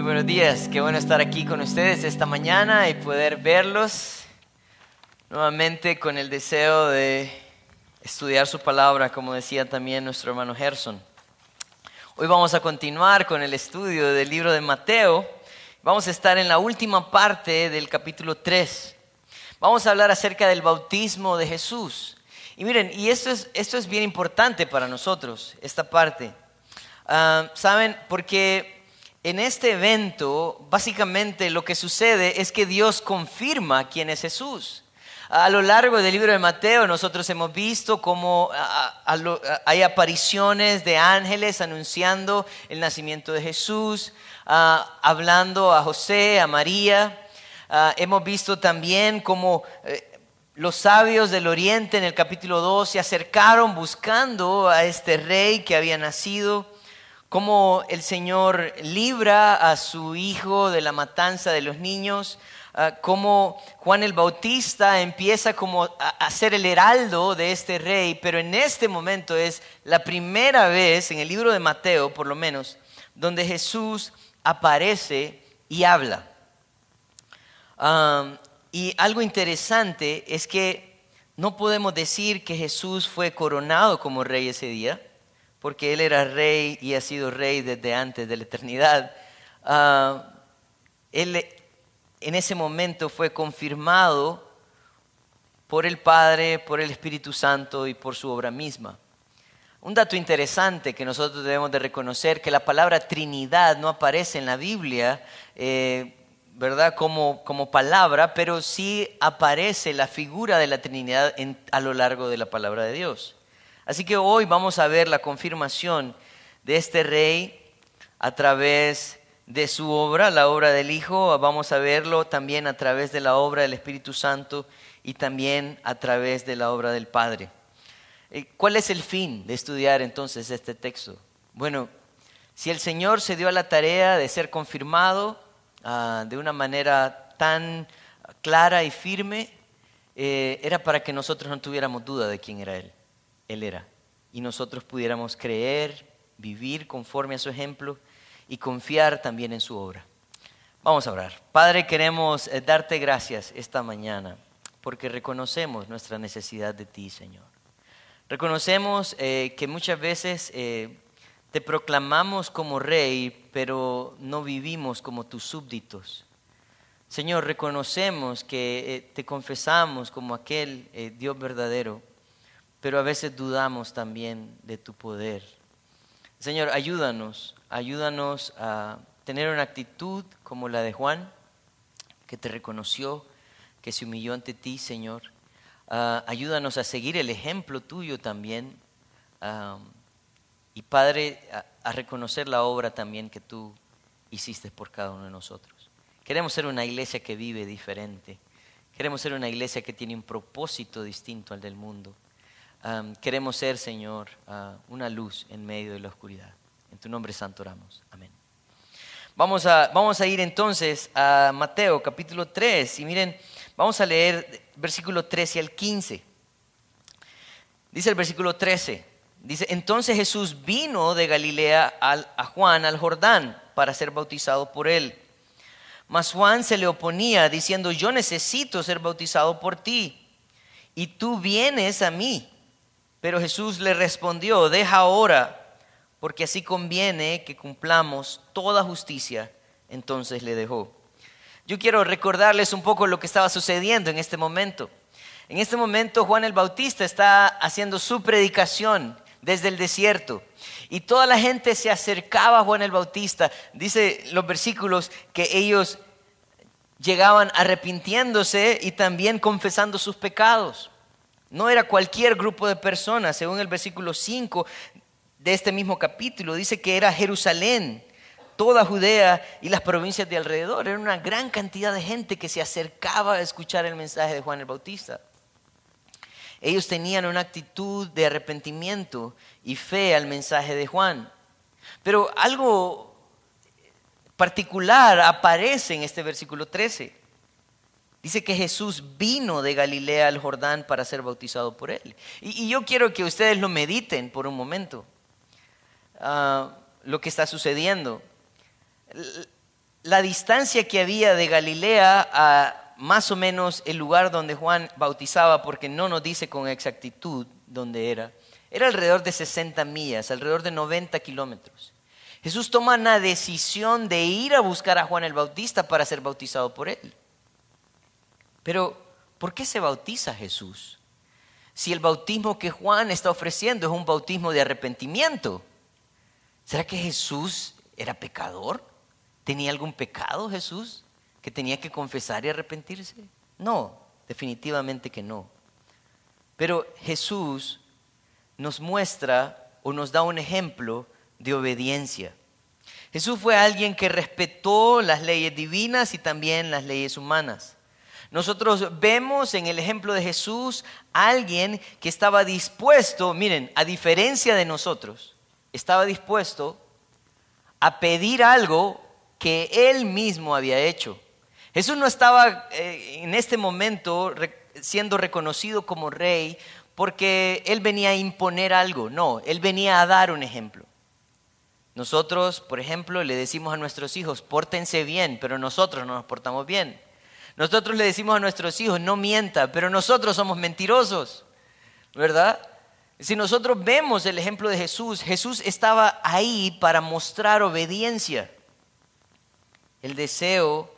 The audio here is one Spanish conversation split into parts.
Muy buenos días, qué bueno estar aquí con ustedes esta mañana y poder verlos nuevamente con el deseo de estudiar su palabra, como decía también nuestro hermano Gerson. Hoy vamos a continuar con el estudio del libro de Mateo. Vamos a estar en la última parte del capítulo 3. Vamos a hablar acerca del bautismo de Jesús. Y miren, y esto es, esto es bien importante para nosotros, esta parte. Ah, ¿Saben? Porque en este evento, básicamente lo que sucede es que Dios confirma quién es Jesús. A lo largo del libro de Mateo nosotros hemos visto cómo hay apariciones de ángeles anunciando el nacimiento de Jesús, hablando a José, a María. hemos visto también cómo eh, los sabios del oriente en el capítulo 2 se acercaron buscando a este rey que había nacido cómo el Señor libra a su hijo de la matanza de los niños, ah, cómo Juan el Bautista empieza como a, ser el heraldo de este rey, pero en este momento es la primera vez en el libro de Mateo, por lo menos, donde Jesús aparece y habla. y algo interesante es que no podemos decir que Jesús fue coronado como rey ese día porque Él era rey y ha sido rey desde antes de la eternidad. Ah, él en ese momento fue confirmado por el Padre, por el Espíritu Santo y por su obra misma. Un dato interesante que nosotros debemos de reconocer, que la palabra Trinidad no aparece en la Biblia, eh, ¿verdad? Como, como, palabra, pero sí aparece la figura de la Trinidad a lo largo de la palabra de Dios. Así que hoy vamos a ver la confirmación de este rey a través de su obra, la obra del Hijo. Vamos a verlo también a través de la obra del Espíritu Santo y también a través de la obra del Padre. Eh, ¿Cuál es el fin de estudiar entonces este texto? Bueno, si el Señor se dio a la tarea de ser confirmado ah, de una manera tan clara y firme, eh, era para que nosotros no tuviéramos duda de quién era Él. Él era. Y nosotros pudiéramos creer, vivir conforme a su ejemplo y confiar también en su obra. Vamos a orar. Padre, queremos eh, darte gracias esta mañana porque reconocemos nuestra necesidad de ti, Señor. Reconocemos eh, que muchas veces eh, te proclamamos como rey, pero no vivimos como tus súbditos. Señor, reconocemos que te confesamos como aquel Dios verdadero, pero a veces dudamos también de tu poder. Señor, ayúdanos, ayúdanos a tener una actitud como la de Juan, que te reconoció, que se humilló ante ti, Señor. Ah, ayúdanos a seguir el ejemplo tuyo también. y Padre, a reconocer la obra también que tú hiciste por cada uno de nosotros. Queremos ser una iglesia que vive diferente. Queremos ser una iglesia que tiene un propósito distinto al del mundo queremos ser, Señor, ah, una luz en medio de la oscuridad. En tu nombre santo oramos. Amén. Vamos a, vamos a ir entonces a Mateo capítulo 3 y miren, vamos a leer versículo 13 al 15. Dice el versículo 13, dice, entonces Jesús vino de Galilea a Juan al Jordán para ser bautizado por él. Mas Juan se le oponía diciendo, yo necesito ser bautizado por ti y tú vienes a mí. Pero Jesús le respondió, deja ahora, porque así conviene que cumplamos toda justicia. Entonces le dejó. Yo quiero recordarles un poco lo que estaba sucediendo en este momento. En este momento Juan el Bautista está haciendo su predicación desde el desierto. Y toda la gente se acercaba a Juan el Bautista. Dice los versículos que ellos llegaban arrepintiéndose y también confesando sus pecados. No era cualquier grupo de personas, según el versículo 5 de este mismo capítulo, dice que era Jerusalén, toda Judea y las provincias de alrededor. Era una gran cantidad de gente que se acercaba a escuchar el mensaje de Juan el Bautista. Ellos tenían una actitud de arrepentimiento y fe al mensaje de Juan. Pero algo particular aparece en este versículo 13. Dice que Jesús vino de Galilea al Jordán para ser bautizado por él. Y, yo quiero que ustedes lo mediten por un momento, ah, lo que está sucediendo. la distancia que había de Galilea a más o menos el lugar donde Juan bautizaba, porque no nos dice con exactitud dónde era, era alrededor de 60 millas, alrededor de 90 kilómetros. Jesús toma la decisión de ir a buscar a Juan el Bautista para ser bautizado por él. Pero, ¿por qué se bautiza Jesús? Si el bautismo que Juan está ofreciendo es un bautismo de arrepentimiento, ¿será que Jesús era pecador? ¿Tenía algún pecado Jesús que tenía que confesar y arrepentirse? No, definitivamente que no. Pero Jesús nos muestra o nos da un ejemplo de obediencia. Jesús fue alguien que respetó las leyes divinas y también las leyes humanas. Nosotros vemos en el ejemplo de Jesús a alguien que estaba dispuesto, miren, a diferencia de nosotros, estaba dispuesto a pedir algo que él mismo había hecho. Jesús no estaba eh, en este momento siendo reconocido como rey porque él venía a imponer algo, no, él venía a dar un ejemplo. Nosotros, por ejemplo, le decimos a nuestros hijos, pórtense bien, pero nosotros no nos portamos bien. Nosotros le decimos a nuestros hijos, no mienta, pero nosotros somos mentirosos, ¿verdad? Si nosotros vemos el ejemplo de Jesús, Jesús estaba ahí para mostrar obediencia. El deseo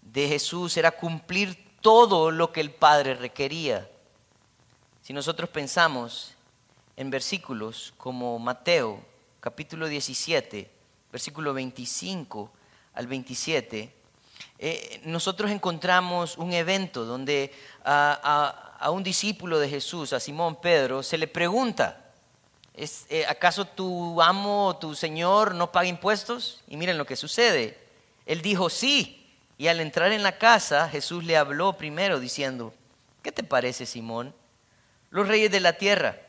de Jesús era cumplir todo lo que el Padre requería. Si nosotros pensamos en versículos como Mateo capítulo 17, versículo 25 al 27, eh, nosotros encontramos un evento donde a, un discípulo de Jesús, a Simón Pedro, se le pregunta, eh, ¿acaso tu amo, tu señor no paga impuestos? Y miren lo que sucede. Él dijo sí. Y al entrar en la casa, Jesús le habló primero diciendo, ¿qué te parece, Simón? Los reyes de la tierra,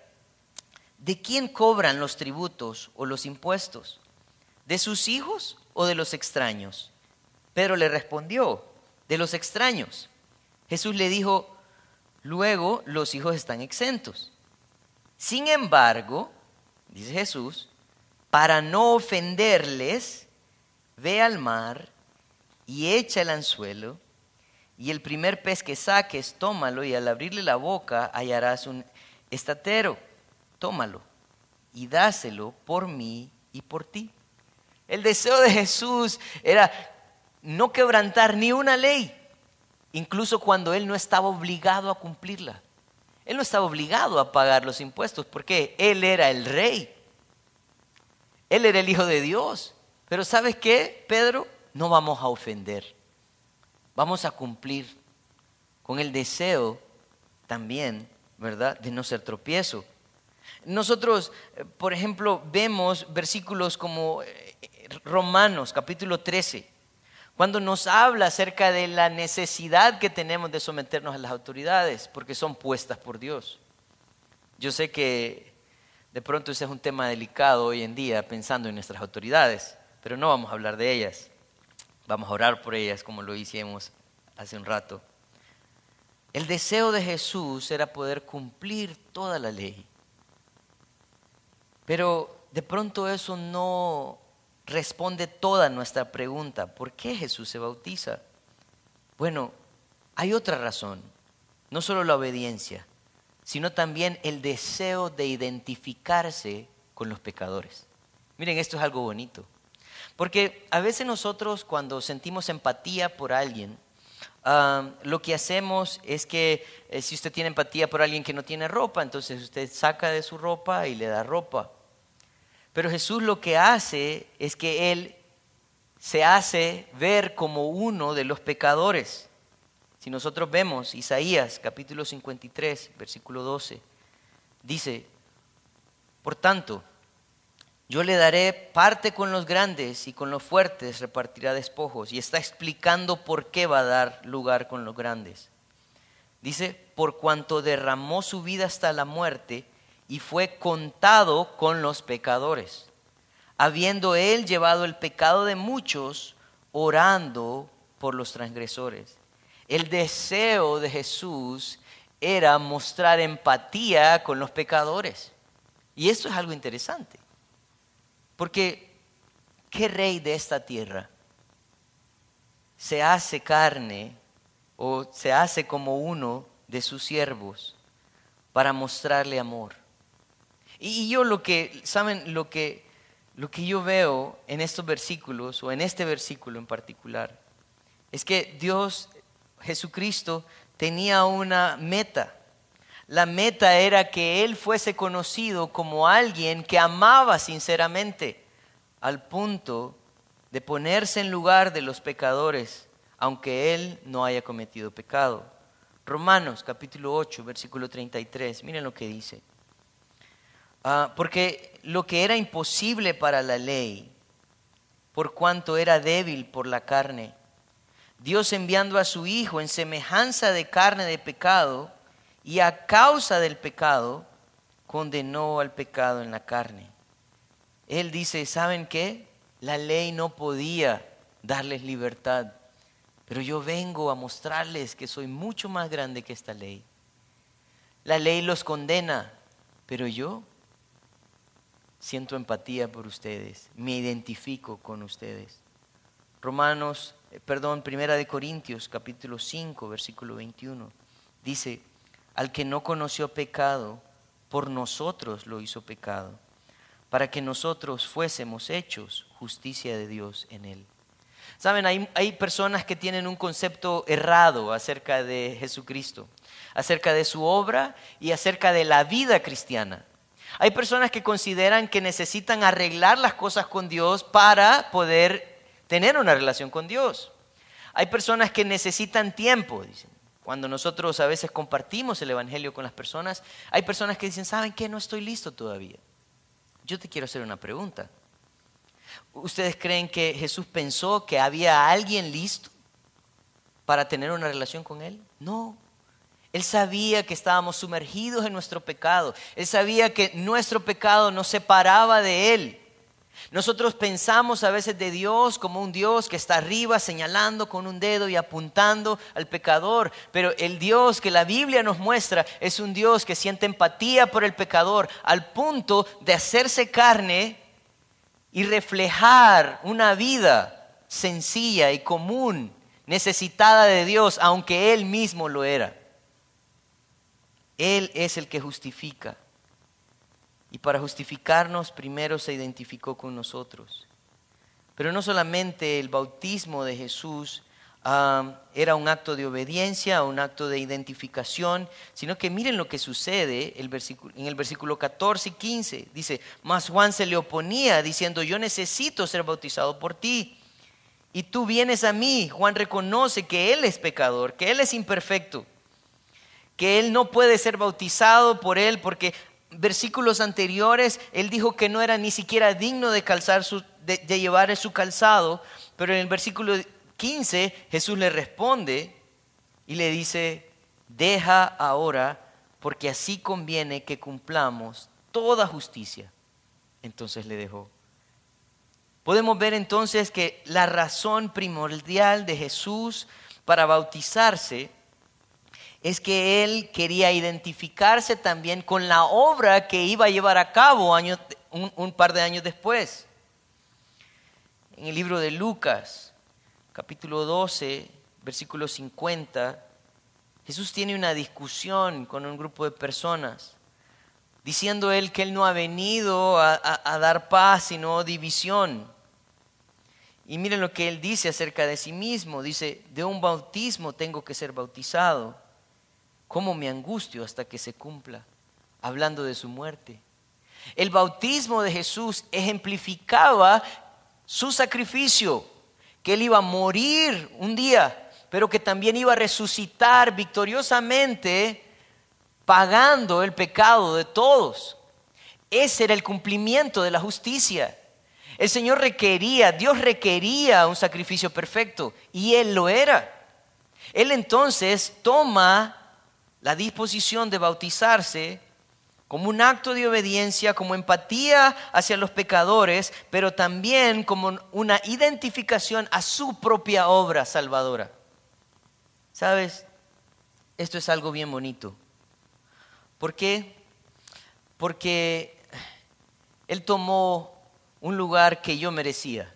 ¿de quién cobran los tributos o los impuestos? ¿De sus hijos o de los extraños? Pedro le respondió, de los extraños. Jesús le dijo, luego los hijos están exentos. Sin embargo, dice Jesús, para no ofenderles, ve al mar y echa el anzuelo, y el primer pez que saques, tómalo, y al abrirle la boca hallarás un estatero. Tómalo y dáselo por mí y por ti. El deseo de Jesús era no quebrantar ni una ley, incluso cuando él no estaba obligado a cumplirla. Él no estaba obligado a pagar los impuestos porque él era el rey. Él era el hijo de Dios. Pero ¿sabes qué, Pedro? no vamos a ofender. Vamos a cumplir con el deseo también, ¿verdad?, de no ser tropiezo. Nosotros, eh, por ejemplo, vemos versículos como eh, Romanos capítulo 13, cuando nos habla acerca de la necesidad que tenemos de someternos a las autoridades, porque son puestas por Dios. Yo sé que de pronto ese es un tema delicado hoy en día, pensando en nuestras autoridades, pero no vamos a hablar de ellas. Vamos a orar por ellas como lo hicimos hace un rato. El deseo de Jesús era poder cumplir toda la ley. Pero de pronto eso no responde toda nuestra pregunta. ¿Por qué Jesús se bautiza? Bueno, hay otra razón. No solo la obediencia, sino también el deseo de identificarse con los pecadores. Miren, esto es algo bonito. Porque a veces nosotros cuando sentimos empatía por alguien, ah, lo que hacemos es que eh, si usted tiene empatía por alguien que no tiene ropa, entonces usted saca de su ropa y le da ropa. Pero Jesús lo que hace es que Él se hace ver como uno de los pecadores. Si nosotros vemos Isaías capítulo 53, versículo 12, dice, por tanto, yo le daré parte con los grandes y con los fuertes repartirá despojos. Y está explicando por qué va a dar lugar con los grandes. Dice, por cuanto derramó su vida hasta la muerte y fue contado con los pecadores, habiendo él llevado el pecado de muchos, orando por los transgresores. El deseo de Jesús era mostrar empatía con los pecadores. Y esto es algo interesante. Porque, ¿qué rey de esta tierra se hace carne o se hace como uno de sus siervos para mostrarle amor. Y yo lo que, ¿saben? Lo que, lo que yo veo en estos versículos, o en este versículo en particular, es que Dios, Jesucristo, tenía una meta. La meta era que Él fuese conocido como alguien que amaba sinceramente, al punto de ponerse en lugar de los pecadores, aunque Él no haya cometido pecado. Romanos capítulo 8, versículo 33, miren lo que dice. Ah, porque lo que era imposible para la ley, por cuanto era débil por la carne, Dios enviando a su Hijo en semejanza de carne de pecado, y a causa del pecado condenó al pecado en la carne. Él dice, ¿saben qué? La ley no podía darles libertad, pero yo vengo a mostrarles que soy mucho más grande que esta ley. La ley los condena, pero yo siento empatía por ustedes, me identifico con ustedes. Romanos, eh, perdón, Primera de Corintios, capítulo 5, versículo 21, dice, al que no conoció pecado, por nosotros lo hizo pecado, para que nosotros fuésemos hechos justicia de Dios en él. Saben, hay, hay, personas que tienen un concepto errado acerca de Jesucristo, acerca de su obra y acerca de la vida cristiana. Hay personas que consideran que necesitan arreglar las cosas con Dios para poder tener una relación con Dios. Hay personas que necesitan tiempo, dicen. Cuando nosotros a veces compartimos el Evangelio con las personas, hay personas que dicen, ¿saben qué? No estoy listo todavía. Yo te quiero hacer una pregunta. ¿Ustedes creen que Jesús pensó que había alguien listo para tener una relación con Él? No. Él sabía que estábamos sumergidos en nuestro pecado. Él sabía que nuestro pecado nos separaba de Él. Nosotros pensamos a veces de Dios como un Dios que está arriba señalando con un dedo y apuntando al pecador, pero el Dios que la Biblia nos muestra es un Dios que siente empatía por el pecador al punto de hacerse carne y reflejar una vida sencilla y común, necesitada de Dios, aunque Él mismo lo era. Él es el que justifica. Y para justificarnos primero se identificó con nosotros. Pero no solamente el bautismo de Jesús ah, era un acto de obediencia, un acto de identificación, sino que miren lo que sucede en el versículo 14 y 15. Dice, mas Juan se le oponía diciendo, yo necesito ser bautizado por ti. Y tú vienes a mí. Juan reconoce que él es pecador, que él es imperfecto, que él no puede ser bautizado por él porque versículos anteriores, él dijo que no era ni siquiera digno de, calzar su, de, llevar su calzado, pero en el versículo 15 Jesús le responde y le dice, deja ahora, porque así conviene que cumplamos toda justicia. Entonces le dejó. Podemos ver entonces que la razón primordial de Jesús para bautizarse es que él quería identificarse también con la obra que iba a llevar a cabo un, par de años después. En el libro de Lucas, capítulo 12, versículo 50, Jesús tiene una discusión con un grupo de personas, diciendo él que él no ha venido a dar paz, sino división. Y miren lo que él dice acerca de sí mismo. Dice, de un bautismo tengo que ser bautizado cómo me angustio hasta que se cumpla, hablando de su muerte. El bautismo de Jesús ejemplificaba su sacrificio, que él iba a morir un día, pero que también iba a resucitar victoriosamente pagando el pecado de todos. Ese era el cumplimiento de la justicia. El Señor requería, Dios requería un sacrificio perfecto y Él lo era. Él entonces toma la disposición de bautizarse como un acto de obediencia, como empatía hacia los pecadores, pero también como una identificación a su propia obra salvadora. ¿Sabes? Esto es algo bien bonito. ¿Por qué? Porque Él tomó un lugar que yo merecía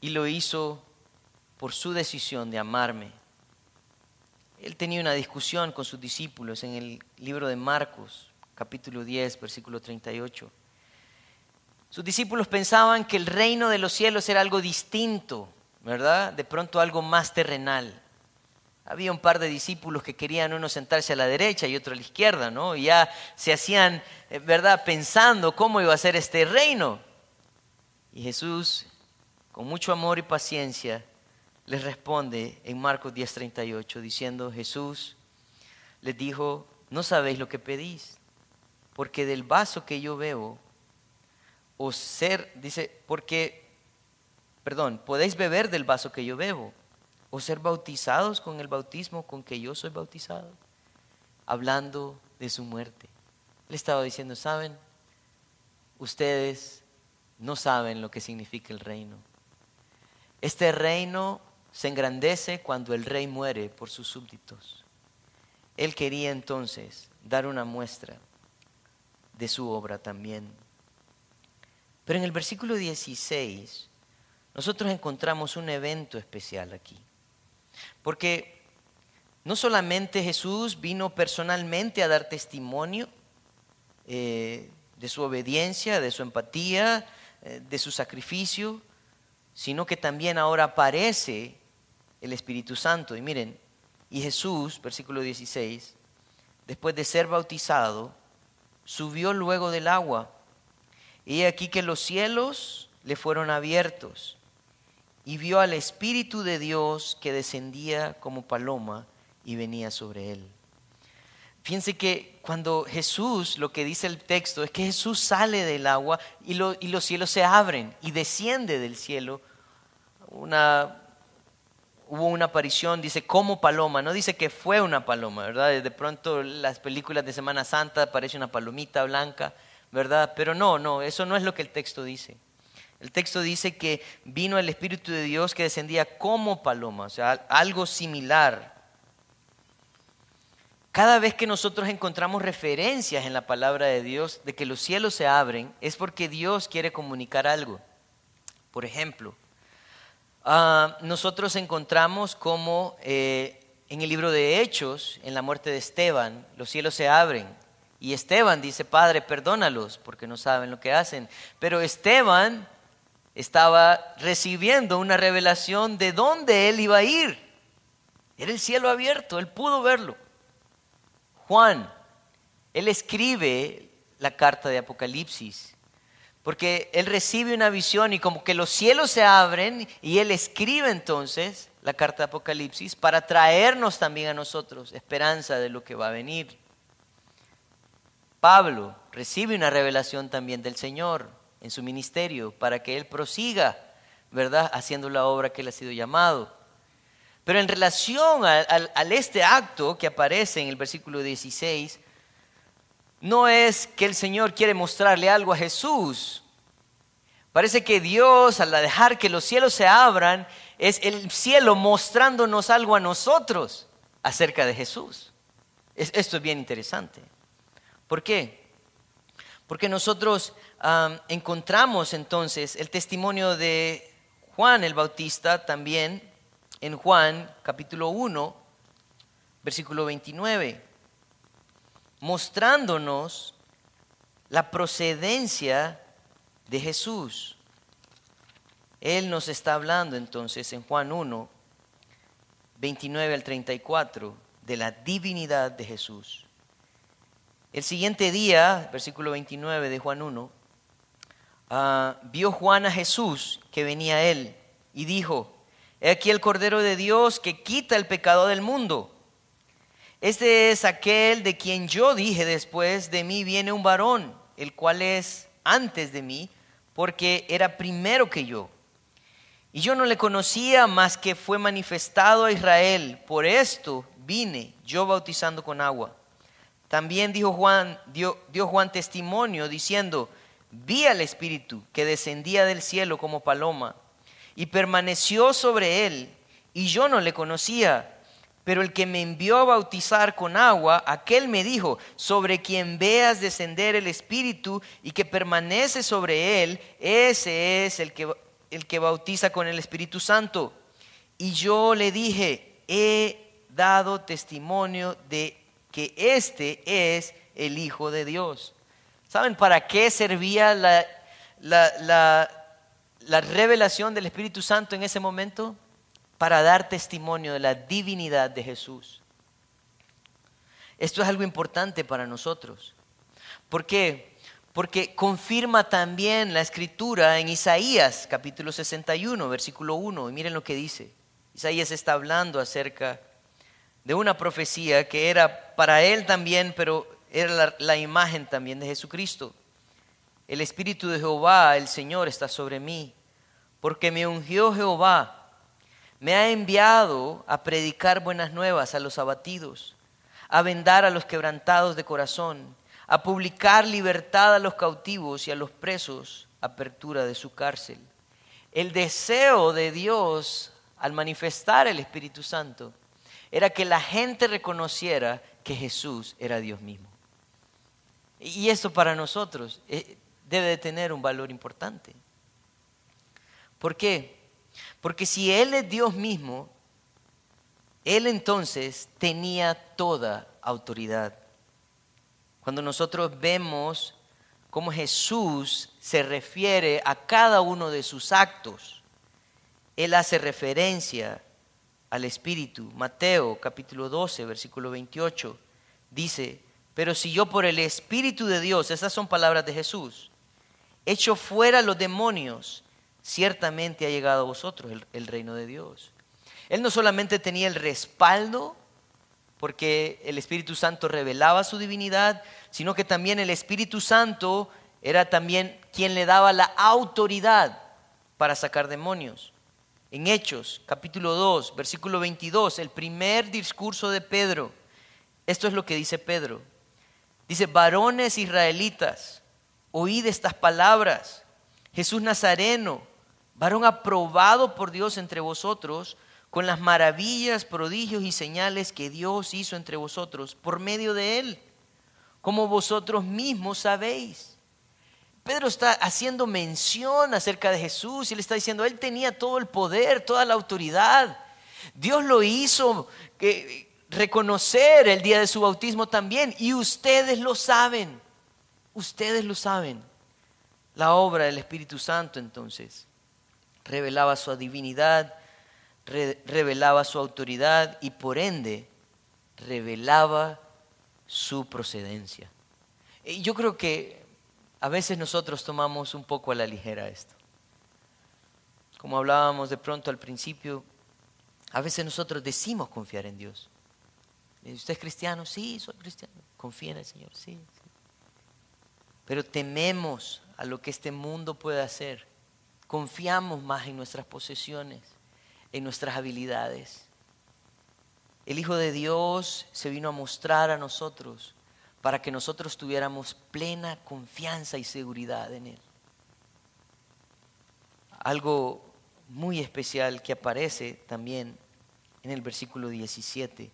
y lo hizo por su decisión de amarme. Él tenía una discusión con sus discípulos en el libro de Marcos, capítulo 10, versículo 38. Sus discípulos pensaban que el reino de los cielos era algo distinto, ¿verdad? De pronto algo más terrenal. Había un par de discípulos que querían uno sentarse a la derecha y otro a la izquierda, ¿no? Y ya se hacían, eh, ¿verdad?, pensando cómo iba a ser este reino. Y Jesús, con mucho amor y paciencia, les responde en Marcos 10:38 diciendo, Jesús les dijo, no sabéis lo que pedís, porque del vaso que yo bebo, o ser, dice, porque, perdón, podéis beber del vaso que yo bebo o ser bautizados con el bautismo con que yo soy bautizado, hablando de su muerte. Le estaba diciendo, ¿saben? Ustedes no saben lo que significa el reino. Este reino se engrandece cuando el rey muere por sus súbditos. Él quería entonces dar una muestra de su obra también. Pero en el versículo 16 nosotros encontramos un evento especial aquí. Porque no solamente Jesús vino personalmente a dar testimonio eh, de su obediencia, de su empatía, eh, de su sacrificio, sino que también ahora aparece el Espíritu Santo. Y miren, y Jesús, versículo 16, después de ser bautizado, subió luego del agua. Y aquí que los cielos le fueron abiertos y vio al Espíritu de Dios que descendía como paloma y venía sobre él. Fíjense que cuando Jesús, lo que dice el texto, es que Jesús sale del agua y, los cielos se abren y desciende del cielo. Una, hubo una aparición, dice, como paloma, no dice que fue una paloma, ¿verdad? De pronto las películas de Semana Santa aparece una palomita blanca, ¿verdad? Pero no, no, eso no es lo que el texto dice. El texto dice que vino el Espíritu de Dios que descendía como paloma, o sea, algo similar. Cada vez que nosotros encontramos referencias en la palabra de Dios de que los cielos se abren, es porque Dios quiere comunicar algo. Por ejemplo, ah, nosotros encontramos como eh, en el libro de Hechos, en la muerte de Esteban, los cielos se abren. Y Esteban dice, Padre, perdónalos porque no saben lo que hacen. Pero Esteban estaba recibiendo una revelación de dónde él iba a ir. Era el cielo abierto, él pudo verlo. Juan, él escribe la carta de Apocalipsis, porque él recibe una visión y como que los cielos se abren y él escribe entonces la carta de Apocalipsis para traernos también a nosotros esperanza de lo que va a venir. Pablo recibe una revelación también del Señor en su ministerio para que Él prosiga, ¿verdad?, haciendo la obra que Él ha sido llamado. Pero en relación a, este acto que aparece en el versículo 16, no es que el Señor quiere mostrarle algo a Jesús. Parece que Dios, al dejar que los cielos se abran, es el cielo mostrándonos algo a nosotros acerca de Jesús. esto es bien interesante. ¿Por qué? Porque nosotros encontramos entonces el testimonio de Juan el Bautista también en Juan capítulo 1, versículo 29, mostrándonos la procedencia de Jesús. Él nos está hablando entonces en Juan 1, 29 al 34, de la divinidad de Jesús. El siguiente día, versículo 29 de Juan 1, Ah, vio Juan a Jesús que venía a él y dijo, he aquí el Cordero de Dios que quita el pecado del mundo. Este es aquel de quien yo dije después de mí viene un varón, el cual es antes de mí, porque era primero que yo. Y yo no le conocía más que fue manifestado a Israel. Por esto vine yo bautizando con agua. También dijo Juan, dio, dio Juan testimonio diciendo, vi al Espíritu que descendía del cielo como paloma y permaneció sobre él, y yo no le conocía. Pero el que me envió a bautizar con agua, aquel me dijo, sobre quien veas descender el Espíritu y que permanece sobre él, ese es el que, el que bautiza con el Espíritu Santo. Y yo le dije, he dado testimonio de que este es el Hijo de Dios. ¿Saben para qué servía la, la, la revelación del Espíritu Santo en ese momento? Para dar testimonio de la divinidad de Jesús. Esto es algo importante para nosotros. ¿Por qué? Porque confirma también la escritura en Isaías capítulo 61, versículo 1. Y miren lo que dice. Isaías está hablando acerca de una profecía que era para él también, pero era la, la imagen también de Jesucristo. El Espíritu de Jehová, el Señor, está sobre mí, porque me ungió Jehová, me ha enviado a predicar buenas nuevas a los abatidos, a vendar a los quebrantados de corazón, a publicar libertad a los cautivos y a los presos, apertura de su cárcel. El deseo de Dios al manifestar el Espíritu Santo era que la gente reconociera que Jesús era Dios mismo. Y eso para nosotros eh, debe de tener un valor importante. ¿Por qué? Porque si Él es Dios mismo, Él entonces tenía toda autoridad. Cuando nosotros vemos cómo Jesús se refiere a cada uno de sus actos, Él hace referencia al Espíritu. Mateo capítulo 12, versículo 28, dice, pero si yo por el Espíritu de Dios, esas son palabras de Jesús, echo fuera los demonios, ciertamente ha llegado a vosotros el, el reino de Dios. Él no solamente tenía el respaldo porque el Espíritu Santo revelaba su divinidad, sino que también el Espíritu Santo era también quien le daba la autoridad para sacar demonios. En Hechos, capítulo 2, versículo 22, el primer discurso de Pedro, esto es lo que dice Pedro. Dice, varones israelitas, oíd estas palabras. Jesús Nazareno, varón aprobado por Dios entre vosotros, con las maravillas, prodigios y señales que Dios hizo entre vosotros por medio de él, como vosotros mismos sabéis. Pedro está haciendo mención acerca de Jesús y le está diciendo, él tenía todo el poder, toda la autoridad. Dios lo hizo que, reconocer el día de su bautismo también y ustedes lo saben, ustedes lo saben. La obra del Espíritu Santo entonces revelaba su divinidad revelaba su autoridad y por ende revelaba su procedencia. Y yo creo que a veces nosotros tomamos un poco a la ligera esto. Como hablábamos de pronto al principio, a veces nosotros decimos confiar en Dios. ¿Usted es cristiano? Sí, soy cristiano. Confía en el Señor, sí, sí. Pero tememos a lo que este mundo puede hacer. Confiamos más en nuestras posesiones en nuestras habilidades. El Hijo de Dios se vino a mostrar a nosotros para que nosotros tuviéramos plena confianza y seguridad en Él. Algo muy especial que aparece también en el versículo 17.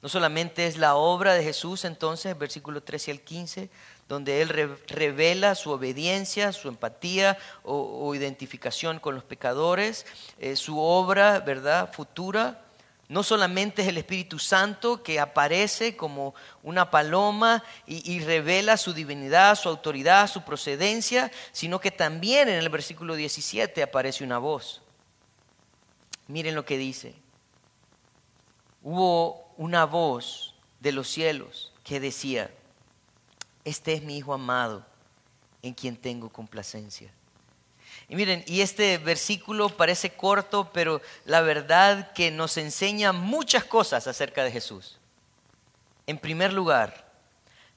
No solamente es la obra de Jesús entonces, versículo 13 al 15, donde Él revela su obediencia, su empatía o, identificación con los pecadores, eh, su obra, ¿verdad?, futura. No solamente es el Espíritu Santo que aparece como una paloma y, y, revela su divinidad, su autoridad, su procedencia, sino que también en el versículo 17 aparece una voz. Miren lo que dice. Hubo una voz de los cielos que decía, este es mi Hijo amado en quien tengo complacencia. Y miren, y este versículo parece corto, pero la verdad que nos enseña muchas cosas acerca de Jesús. En primer lugar,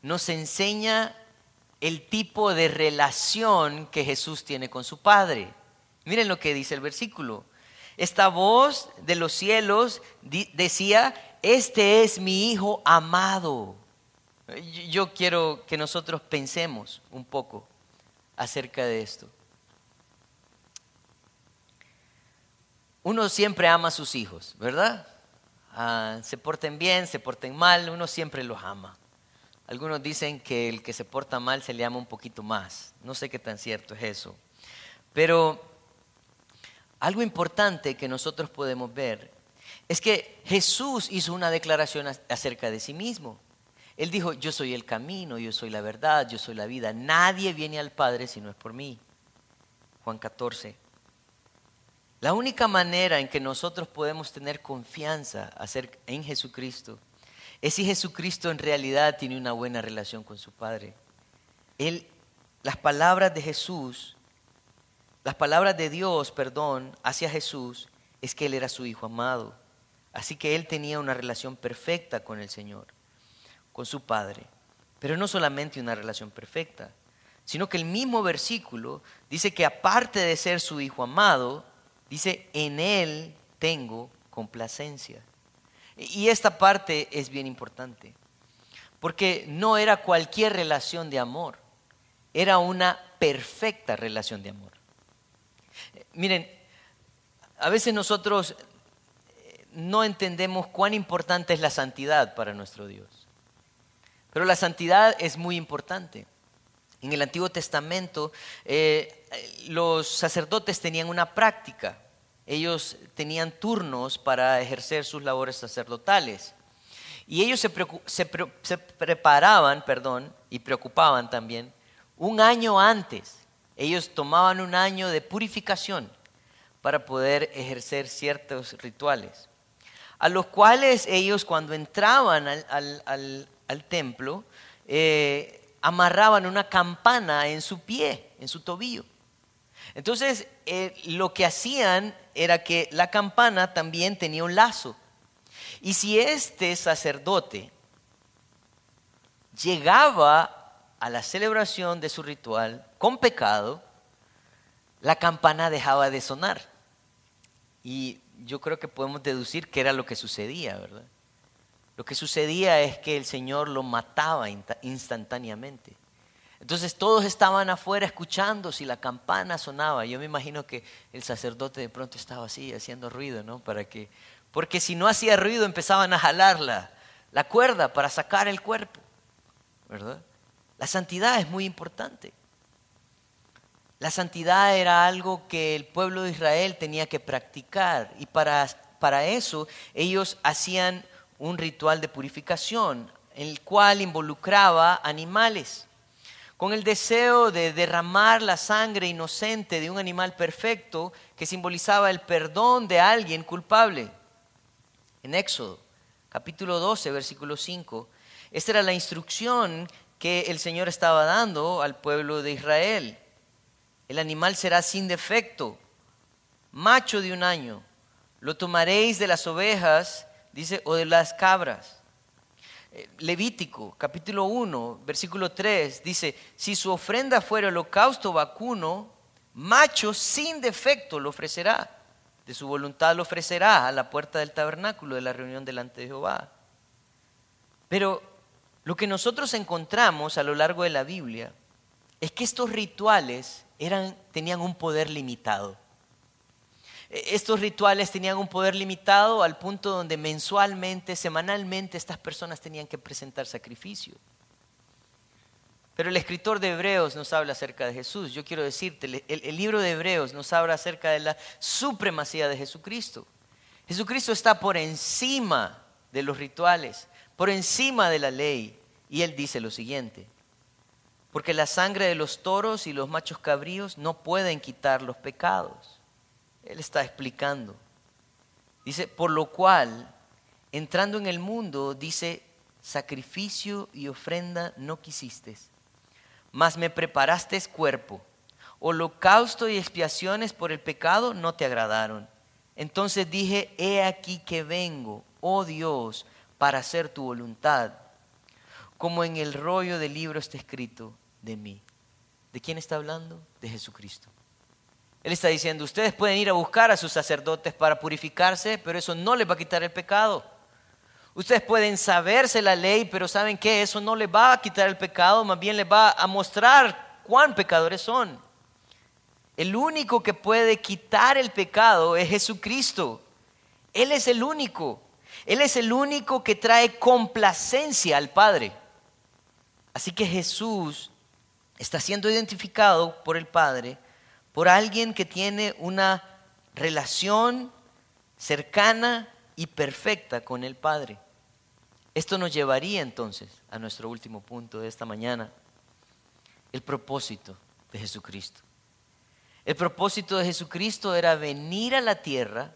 nos enseña el tipo de relación que Jesús tiene con su Padre. Miren lo que dice el versículo. Esta voz de los cielos decía, este es mi Hijo amado yo quiero que nosotros pensemos un poco acerca de esto. Uno siempre ama a sus hijos, ¿verdad? Ah, se porten bien, se porten mal, uno siempre los ama. Algunos dicen que el que se porta mal se le ama un poquito más. No sé qué tan cierto es eso. Pero algo importante que nosotros podemos ver es que Jesús hizo una declaración acerca de sí mismo. Él dijo, yo soy el camino, yo soy la verdad, yo soy la vida. Nadie viene al Padre si no es por mí. Juan 14. La única manera en que nosotros podemos tener confianza en Jesucristo es si Jesucristo en realidad tiene una buena relación con su Padre. Las palabras de Jesús las palabras de Dios, perdón, hacia Jesús es que Él era su Hijo amado. Así que Él tenía una relación perfecta con el Señor, con su Padre. Pero no solamente una relación perfecta, sino que el mismo versículo dice que aparte de ser su Hijo amado, dice, en Él tengo complacencia. Y esta parte es bien importante, porque no era cualquier relación de amor, era una perfecta relación de amor. Miren, a veces nosotros eh, no entendemos cuán importante es la santidad para nuestro Dios. Pero la santidad es muy importante. En el Antiguo Testamento eh, los sacerdotes tenían una práctica. Ellos tenían turnos para ejercer sus labores sacerdotales. Y ellos se, preparaban, perdón, y preocupaban también, un año antes ellos tomaban un año de purificación para poder ejercer ciertos rituales, a los cuales ellos cuando entraban al, templo eh, amarraban una campana en su pie, en su tobillo. Entonces, eh, lo que hacían era que la campana también tenía un lazo. Y si este sacerdote llegaba a la celebración de su ritual con pecado, la campana dejaba de sonar. Y yo creo que podemos deducir que era lo que sucedía, ¿verdad? Lo que sucedía es que el Señor lo mataba instantáneamente. Entonces todos estaban afuera escuchando si la campana sonaba. Yo me imagino que el sacerdote de pronto estaba así haciendo ruido, ¿no? Para que, porque si no hacía ruido empezaban a jalar la, la cuerda para sacar el cuerpo, ¿verdad? La santidad es muy importante. La santidad era algo que el pueblo de Israel tenía que practicar y para, para eso ellos hacían un ritual de purificación, el cual involucraba animales, con el deseo de derramar la sangre inocente de un animal perfecto que simbolizaba el perdón de alguien culpable. En Éxodo, capítulo 12, versículo 5, esta era la instrucción que el Señor estaba dando al pueblo de Israel. El animal será sin defecto, macho de un año. Lo tomaréis de las ovejas, dice, o de las cabras. Eh, Levítico, capítulo 1, versículo 3, dice, si su ofrenda fuera holocausto vacuno, macho sin defecto lo ofrecerá. De su voluntad lo ofrecerá a la puerta del tabernáculo de la reunión delante de Jehová. Pero lo que nosotros encontramos a lo largo de la Biblia es que estos rituales eran, tenían un poder limitado. Estos rituales tenían un poder limitado al punto donde mensualmente, semanalmente, estas personas tenían que presentar sacrificio. Pero el escritor de Hebreos nos habla acerca de Jesús. Yo quiero decirte, el, el, libro de Hebreos nos habla acerca de la supremacía de Jesucristo. Jesucristo está por encima de los rituales por encima de la ley. Y él dice lo siguiente, porque la sangre de los toros y los machos cabríos no pueden quitar los pecados. Él está explicando. Dice, por lo cual, entrando en el mundo, dice, sacrificio y ofrenda no quisiste, mas me preparaste cuerpo. Holocausto y expiaciones por el pecado no te agradaron. Entonces dije, he aquí que vengo, oh Dios, para hacer tu voluntad, como en el rollo del libro está escrito de mí. ¿De quién está hablando? De Jesucristo. Él está diciendo, ustedes pueden ir a buscar a sus sacerdotes para purificarse, pero eso no les va a quitar el pecado. Ustedes pueden saberse la ley, pero ¿saben qué? Eso no les va a quitar el pecado, más bien les va a mostrar cuán pecadores son. El único que puede quitar el pecado es Jesucristo. Él es el único. Él es el único que trae complacencia al Padre. Así que Jesús está siendo identificado por el Padre por alguien que tiene una relación cercana y perfecta con el Padre. Esto nos llevaría entonces a nuestro último punto de esta mañana, el propósito de Jesucristo. El propósito de Jesucristo era venir a la tierra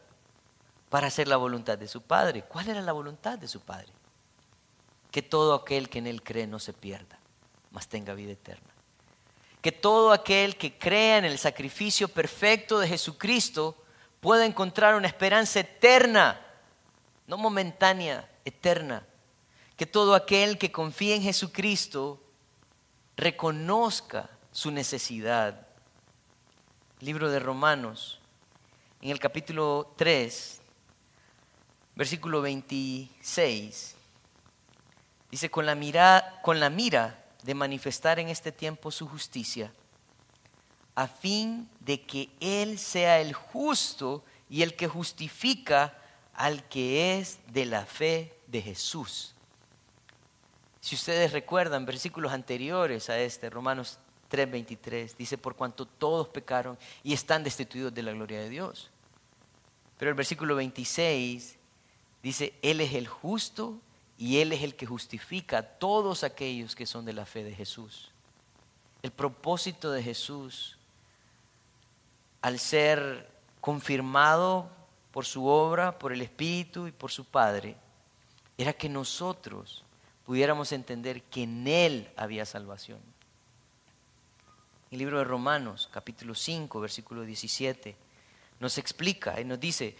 para hacer la voluntad de su Padre. ¿Cuál era la voluntad de su Padre? Que todo aquel que en Él cree no se pierda, mas tenga vida eterna. Que todo aquel que crea en el sacrificio perfecto de Jesucristo pueda encontrar una esperanza eterna, no momentánea, eterna. Que todo aquel que confíe en Jesucristo reconozca su necesidad. Libro de Romanos, en el capítulo 3, versículo 26, dice, con la, mira, con la mira de manifestar en este tiempo su justicia, a fin de que Él sea el justo y el que justifica al que es de la fe de Jesús. Si ustedes recuerdan versículos anteriores a este, Romanos 3:23, dice, por cuanto todos pecaron y están destituidos de la gloria de Dios. Pero el versículo 26 dice, Él es el justo y Él es el que justifica a todos aquellos que son de la fe de Jesús. El propósito de Jesús, al ser confirmado por su obra, por el Espíritu y por su Padre, era que nosotros pudiéramos entender que en Él había salvación. El libro de Romanos, capítulo 5, versículo 17, nos explica y nos dice,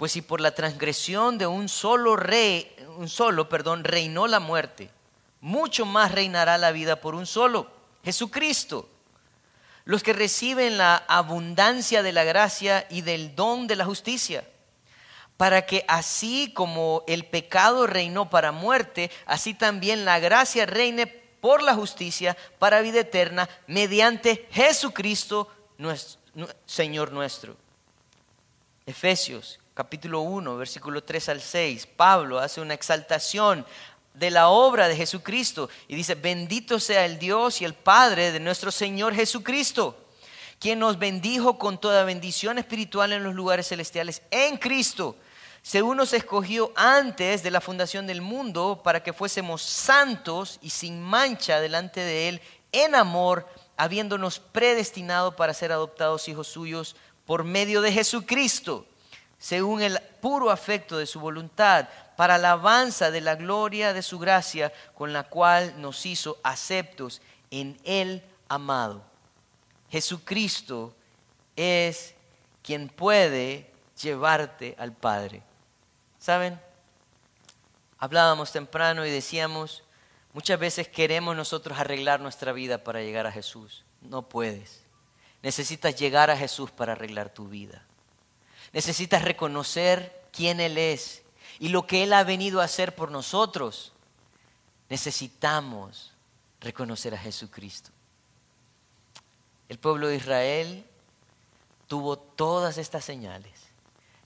pues si por la transgresión de un solo rey, un solo, perdón, reinó la muerte, mucho más reinará la vida por un solo, Jesucristo. Los que reciben la abundancia de la gracia y del don de la justicia para que así como el pecado reinó para muerte, así también la gracia reine por la justicia para vida eterna mediante Jesucristo, nuestro, Señor nuestro. Efesios capítulo 1, versículo 3 al 6, Pablo hace una exaltación de la obra de Jesucristo y dice, bendito sea el Dios y el Padre de nuestro Señor Jesucristo, quien nos bendijo con toda bendición espiritual en los lugares celestiales en Cristo según nos escogió antes de la fundación del mundo para que fuésemos santos y sin mancha delante de Él en amor, habiéndonos predestinado para ser adoptados hijos suyos por medio de Jesucristo, según el puro afecto de su voluntad, para alabanza de la gloria de su gracia, con la cual nos hizo aceptos en el amado. Jesucristo es quien puede llevarte al Padre. ¿Saben? Hablábamos temprano y decíamos, muchas veces queremos nosotros arreglar nuestra vida para llegar a Jesús. No puedes. Necesitas llegar a Jesús para arreglar tu vida. Necesitas reconocer quién Él es y lo que Él ha venido a hacer por nosotros. Necesitamos reconocer a Jesucristo. El pueblo de Israel tuvo todas estas señales.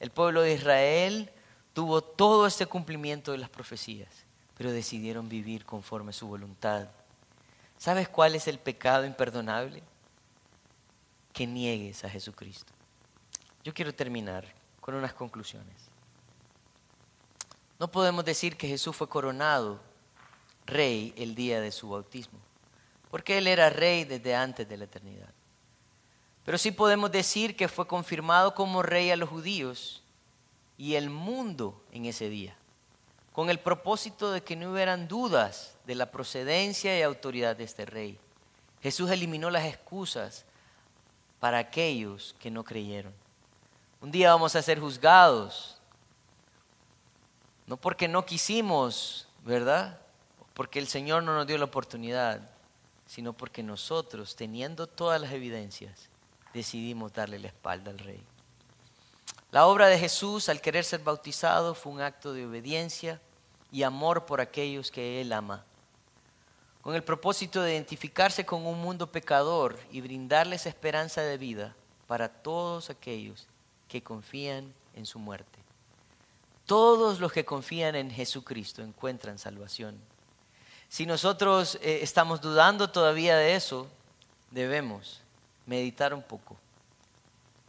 El pueblo de Israel tuvo todo este cumplimiento de las profecías, pero decidieron vivir conforme a su voluntad. ¿Sabes cuál es el pecado imperdonable? Que niegues a Jesucristo. Yo quiero terminar con unas conclusiones. No podemos decir que Jesús fue coronado rey el día de su bautismo, porque Él era rey desde antes de la eternidad. Pero sí podemos decir que fue confirmado como rey a los judíos y el mundo en ese día, con el propósito de que no hubieran dudas de la procedencia y autoridad de este rey. Jesús eliminó las excusas para aquellos que no creyeron. Un día vamos a ser juzgados, no porque no quisimos, ¿verdad? Porque el Señor no nos dio la oportunidad, sino porque nosotros, teniendo todas las evidencias, decidimos darle la espalda al Rey. La obra de Jesús al querer ser bautizado fue un acto de obediencia y amor por aquellos que Él ama, con el propósito de identificarse con un mundo pecador y brindarles esperanza de vida para todos aquellos que confían en su muerte. Todos los que confían en Jesucristo encuentran salvación. Si nosotros eh, estamos dudando todavía de eso, debemos meditar un poco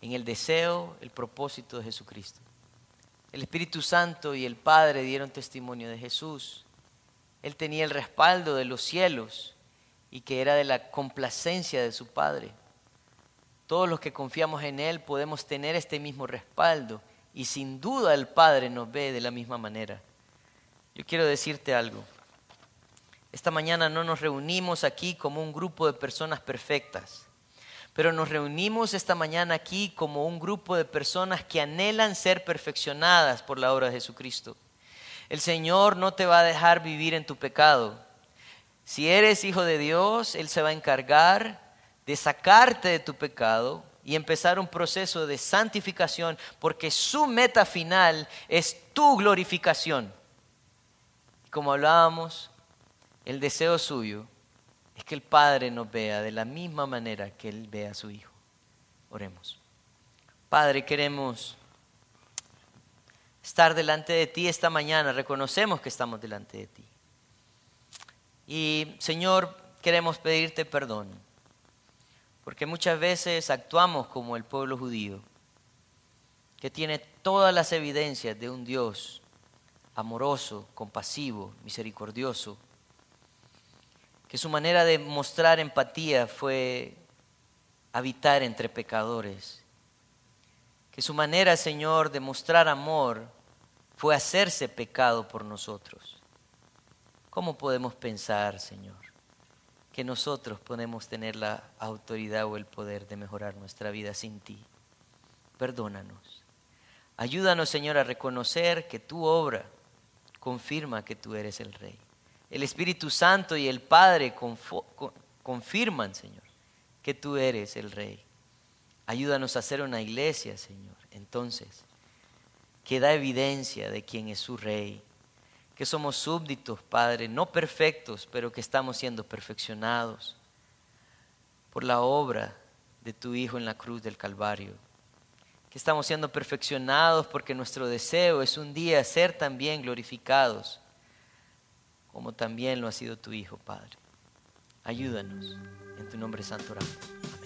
en el deseo, el propósito de Jesucristo. El Espíritu Santo y el Padre dieron testimonio de Jesús. Él tenía el respaldo de los cielos y que era de la complacencia de su Padre. Todos los que confiamos en Él podemos tener este mismo respaldo y sin duda el Padre nos ve de la misma manera. Yo quiero decirte algo. Esta mañana no nos reunimos aquí como un grupo de personas perfectas, pero nos reunimos esta mañana aquí como un grupo de personas que anhelan ser perfeccionadas por la obra de Jesucristo. El Señor no te va a dejar vivir en tu pecado. Si eres hijo de Dios, Él se va a encargar de sacarte de tu pecado y empezar un proceso de santificación, porque su meta final es tu glorificación. Como hablábamos, el deseo suyo es que el Padre nos vea de la misma manera que Él ve a su Hijo. Oremos. Padre, queremos estar delante de ti esta mañana. Reconocemos que estamos delante de ti. Y Señor, queremos pedirte perdón, porque muchas veces actuamos como el pueblo judío, que tiene todas las evidencias de un Dios amoroso, compasivo, misericordioso, que su manera de mostrar empatía fue habitar entre pecadores, que su manera, Señor, de mostrar amor fue hacerse pecado por nosotros. ¿Cómo podemos pensar, Señor, que nosotros podemos tener la autoridad o el poder de mejorar nuestra vida sin ti? Perdónanos. Ayúdanos, Señor, a reconocer que tu obra confirma que tú eres el Rey. El Espíritu Santo y el Padre confirman, Señor, que tú eres el Rey. Ayúdanos a hacer una iglesia, Señor. Entonces, que da evidencia de quién es su rey, que somos súbditos, Padre, no perfectos, pero que estamos siendo perfeccionados por la obra de tu Hijo en la cruz del Calvario, que estamos siendo perfeccionados porque nuestro deseo es un día ser también glorificados, como también lo ha sido tu Hijo, Padre. Ayúdanos, en tu nombre santo oramos.